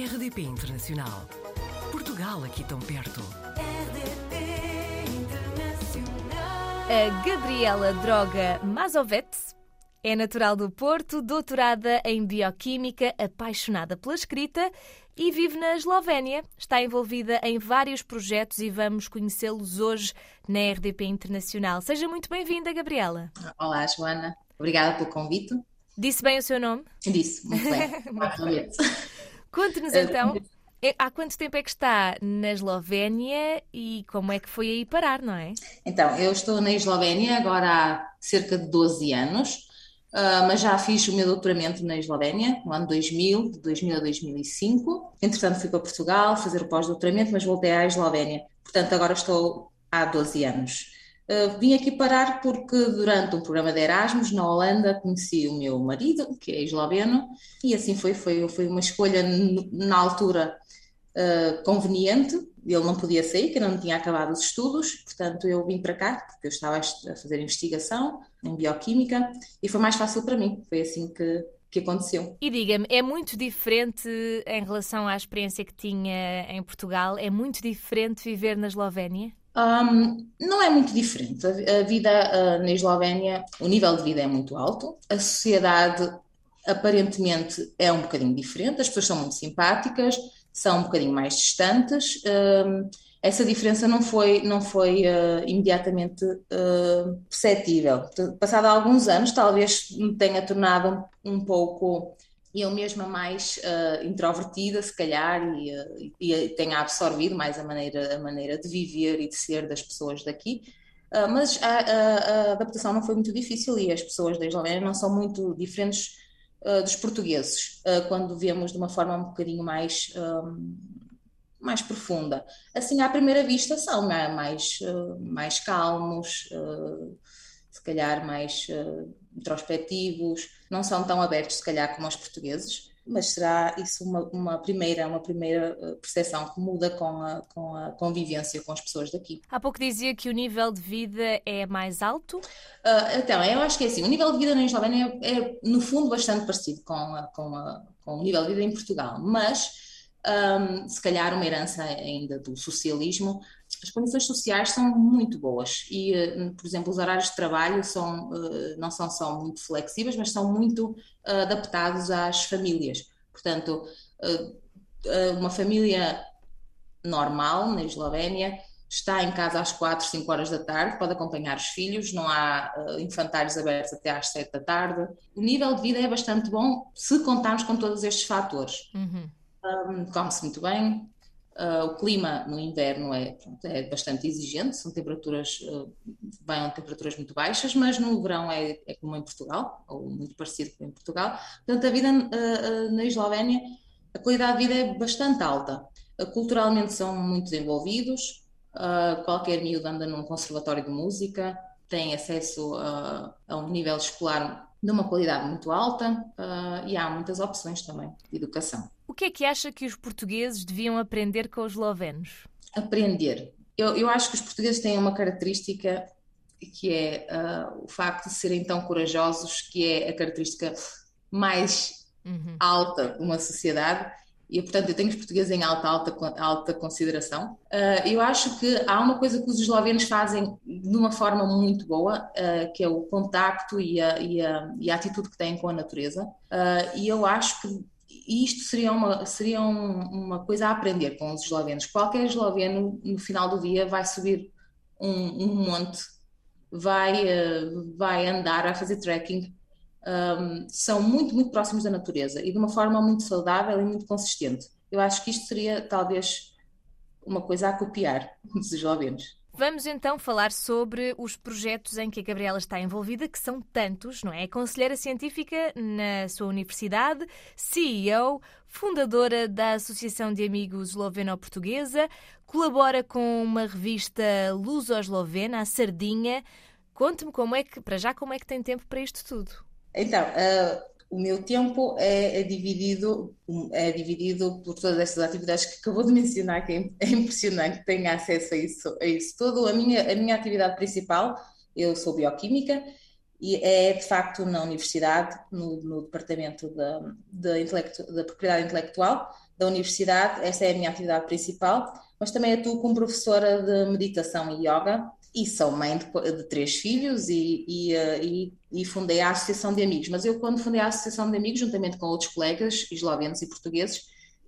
RDP Internacional. Portugal aqui tão perto. RDP Internacional. A Gabriela Droga Mazovets é natural do Porto, doutorada em Bioquímica, apaixonada pela escrita e vive na Eslovénia. Está envolvida em vários projetos e vamos conhecê-los hoje na RDP Internacional. Seja muito bem-vinda, Gabriela. Olá, Joana. Obrigada pelo convite. Disse bem o seu nome? Disse, muito bem. Exatamente. Conte-nos Eh, então, é- há quanto tempo é que está na Eslovénia e como é que foi aí parar, não é? Então, eu estou na Eslovénia agora há cerca de 12 anos, ah, mas já fiz o meu doutoramento na Eslovénia no ano 2000, de 2000 a 2005. Entretanto, fui para Portugal fazer o pós-doutoramento, mas voltei à Eslovénia. Portanto, agora estou há 12 anos. Ah, vim aqui parar porque durante um programa de Erasmus na Holanda conheci o meu marido, que é esloveno, e assim foi, foi, foi uma escolha na altura uh, conveniente, ele não podia sair, que ainda não tinha acabado os estudos, portanto eu vim para cá, porque eu estava a est- a fazer investigação em bioquímica e foi mais fácil para mim, foi assim que, que aconteceu. E diga-me, é muito diferente em relação à experiência que tinha em Portugal? É muito diferente viver na Eslovénia? Um, não é muito diferente, a, vida uh, na Eslovénia, o nível de vida é muito alto, a sociedade aparentemente é um bocadinho diferente, as pessoas são muito simpáticas, são um bocadinho mais distantes. um, essa diferença não foi, não foi uh, imediatamente uh, perceptível. Passado alguns anos, talvez me tenha tornado um, um pouco eu mesma mais uh, introvertida, se calhar, e, uh, e tenha absorvido mais a maneira, a maneira de viver e de ser das pessoas daqui. Uh, mas a, a, a, adaptação não foi muito difícil e as pessoas da Eslovénia não são muito diferentes dos portugueses, quando vemos de uma forma um bocadinho mais, um, mais profunda. Assim, à primeira vista, são mais, mais calmos, se calhar mais introspectivos, não são tão abertos, se calhar, como os portugueses, mas será isso uma, uma primeira, uma primeira percepção que muda com a, com a convivência com as pessoas daqui. Há pouco dizia que o nível de vida é mais alto? Uh, então, eu acho que é assim, o nível de vida na Eslovénia é, é, no fundo, bastante parecido com, a, com, a, com o nível de vida em Portugal, mas um, se calhar uma herança ainda do socialismo, as condições sociais são muito boas e, uh, por exemplo, os horários de trabalho são, uh, não são só muito flexíveis, mas são muito uh, adaptados às famílias. Portanto, uma família normal na Eslovénia está em casa às 4, 5 horas da tarde, pode acompanhar os filhos, não há infantários abertos até às 7 da tarde. O nível de vida é bastante bom se contarmos com todos estes fatores. Uhum. Um, Come-se muito bem, uh, o clima no inverno é, pronto, é bastante exigente, são temperaturas, uh, bem, temperaturas muito baixas, mas no verão é, é, como em Portugal, ou muito parecido com em Portugal. Portanto, a vida uh, na Eslovénia, a qualidade de vida é bastante alta. culturalmente são muito desenvolvidos, qualquer miúdo anda num conservatório de música, tem acesso a um nível escolar de uma qualidade muito alta e há muitas opções também de educação. O que é que acha que os portugueses deviam aprender com os eslovenos? Aprender. Eu, eu acho que os portugueses têm uma característica que é uh, o facto de serem tão corajosos, que é a característica mais uhum. alta de uma sociedade. E, portanto, eu tenho os portugueses em alta, alta, alta consideração. Uh, eu acho que há uma coisa que os eslovenos fazem de uma forma muito boa, uh, que é o contacto e a, e a, e a atitude que têm com a natureza. e eu acho que e isto seria uma, seria um, uma coisa a aprender com os eslovenos. Qualquer esloveno, no final do dia, vai subir um, um monte, vai, uh, vai andar, vai fazer trekking. Um, são muito, muito próximos da natureza e de uma forma muito saudável e muito consistente. Eu acho que isto seria, talvez, uma coisa a copiar dos eslovenos. Vamos então falar sobre os projetos em que a Gabriela está envolvida, que são tantos, não é? Conselheira científica na sua universidade, CEO, fundadora da Associação de Amigos Esloveno-Portuguesa, colabora com uma revista luso-eslovena, a Sardinha. Conte-me como é que, para já, como é que tem tempo para isto tudo? Então, uh, o meu tempo é, é, dividido, é dividido por todas essas atividades que acabou de mencionar, que é, é impressionante, tenho acesso a isso, a isso tudo. A minha, a minha atividade principal, eu sou bioquímica e é de facto na universidade, no, no departamento da, da, da propriedade intelectual da universidade, essa é a minha atividade principal, mas também atuo como professora de meditação e yoga e sou mãe de, de três filhos e, e, eh, e, e, fundei a Associação de Amigos. Mas eu, quando fundei a Associação de Amigos, juntamente com outros colegas eslovenos e portugueses,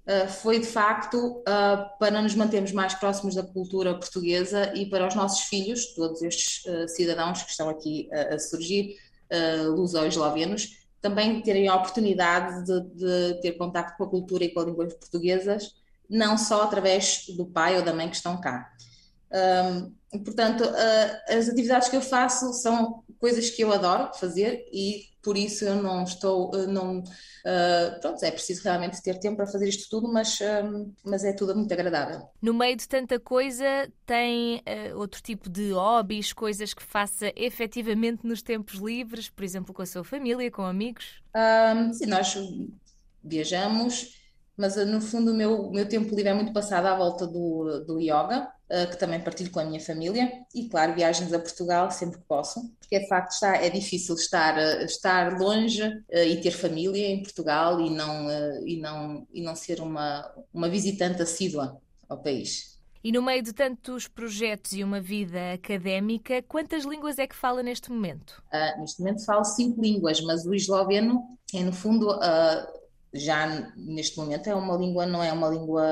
uh, foi de facto uh, para nos mantermos mais próximos da cultura portuguesa e para os nossos filhos, todos estes cidadãos que estão aqui a surgir, luso-eslovenos, também terem a oportunidade de, de ter contato com a cultura e com a língua portuguesas, não só através do pai ou da mãe que estão cá. Um, portanto, uh, as atividades que eu faço são coisas que eu adoro fazer e por isso eu não estou, não, uh, pronto, é preciso realmente ter tempo para fazer isto tudo, mas, uh, mas é tudo muito agradável. No meio de tanta coisa, tem uh, outro tipo de hobbies, coisas que faça efetivamente nos tempos livres, por exemplo, com a sua família, com amigos? Um, sim, nós viajamos, mas no fundo o meu, meu tempo livre é muito passado à volta do, do yoga eh, que também partilho com a minha família, e claro, viagens a Portugal sempre que posso, porque é de facto está, é difícil estar, eh, estar longe eh, e ter família em Portugal e não, e não, e não ser uma, uma visitante assídua ao país. E no meio de tantos projetos e uma vida académica, quantas línguas é que fala neste momento? Uh, neste momento falo cinco línguas, mas o esloveno é, no fundo, uh, já neste momento é uma língua, não é uma língua,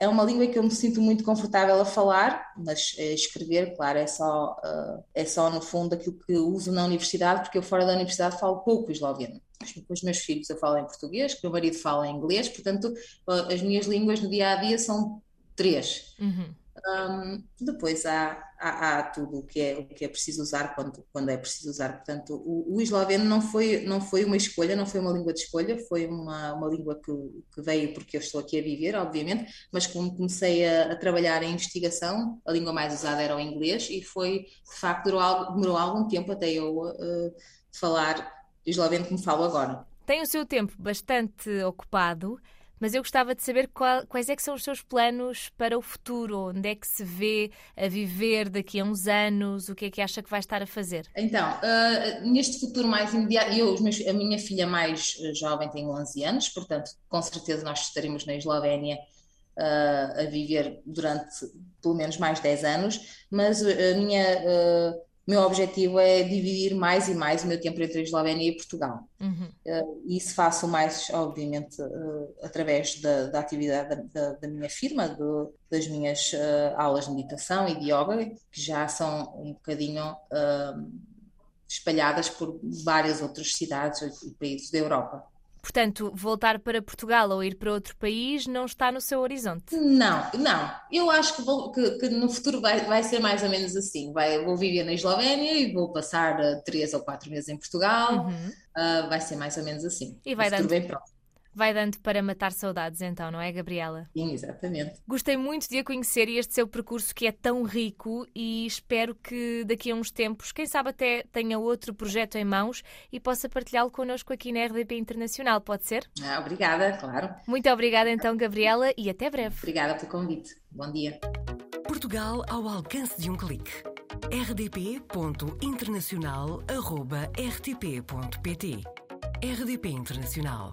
é uma língua que eu me sinto muito confortável a falar, mas escrever, claro, é só, uh, é só no fundo aquilo que uso na universidade, porque eu fora da universidade falo pouco esloveno. Os meus filhos eu falo em português, o meu marido fala em inglês, portanto as minhas línguas no dia a dia são três. Uhum. Um, depois há, há, há, tudo o que, é, o que é preciso usar quando, quando é preciso usar. Portanto, o, o esloveno não foi, não foi uma escolha, não foi uma língua de escolha, foi uma, uma língua que, que veio porque eu estou aqui a viver, obviamente, mas como comecei a, a trabalhar em investigação, a língua mais usada era o inglês e foi, de facto, demorou, demorou algum tempo até eu uh, falar esloveno como falo agora. Tem o seu tempo bastante ocupado. Mas eu gostava de saber qual, quais é que são os seus planos para o futuro, onde é que se vê a viver daqui a uns anos, o que é que acha que vai estar a fazer? Então, uh, neste futuro mais imediato, eu, a minha filha mais eh, jovem tem 11 anos, portanto, com certeza nós estaremos na Eslovénia uh, a viver durante pelo menos mais 10 anos, mas a minha... Uh, meu objetivo é dividir mais e mais o meu tempo entre a Eslovénia e Portugal. Uhum. Uh, isso faço mais, obviamente, uh, através da, da atividade da, da, minha firma, do, das minhas uh, aulas de meditação e de yoga, que já são um bocadinho espalhadas por várias outras cidades e países da Europa. Portanto, voltar para Portugal ou ir para outro país não está no seu horizonte? Não, não. Eu acho que, vou, que, que no futuro vai, vai, ser mais ou menos assim. Vai, vou viver na Eslovénia e vou passar uh, três ou quatro meses em Portugal. Uhum. Uh, vai ser mais ou menos assim. E vai dando, bem próximo vai dando para matar saudades, então, não é, Gabriela? Sim, exatamente. Gostei muito de a conhecer e este seu percurso que é tão rico e espero que daqui a uns tempos, quem sabe até tenha outro projeto em mãos e possa partilhá-lo connosco aqui na RDP Internacional, pode ser? Ah, obrigada, claro. Muito obrigada então, Gabriela, e até breve. Obrigada pelo convite. Bom dia. Portugal ao alcance de um clique. rdp.internacional.rtp.pt RDP Internacional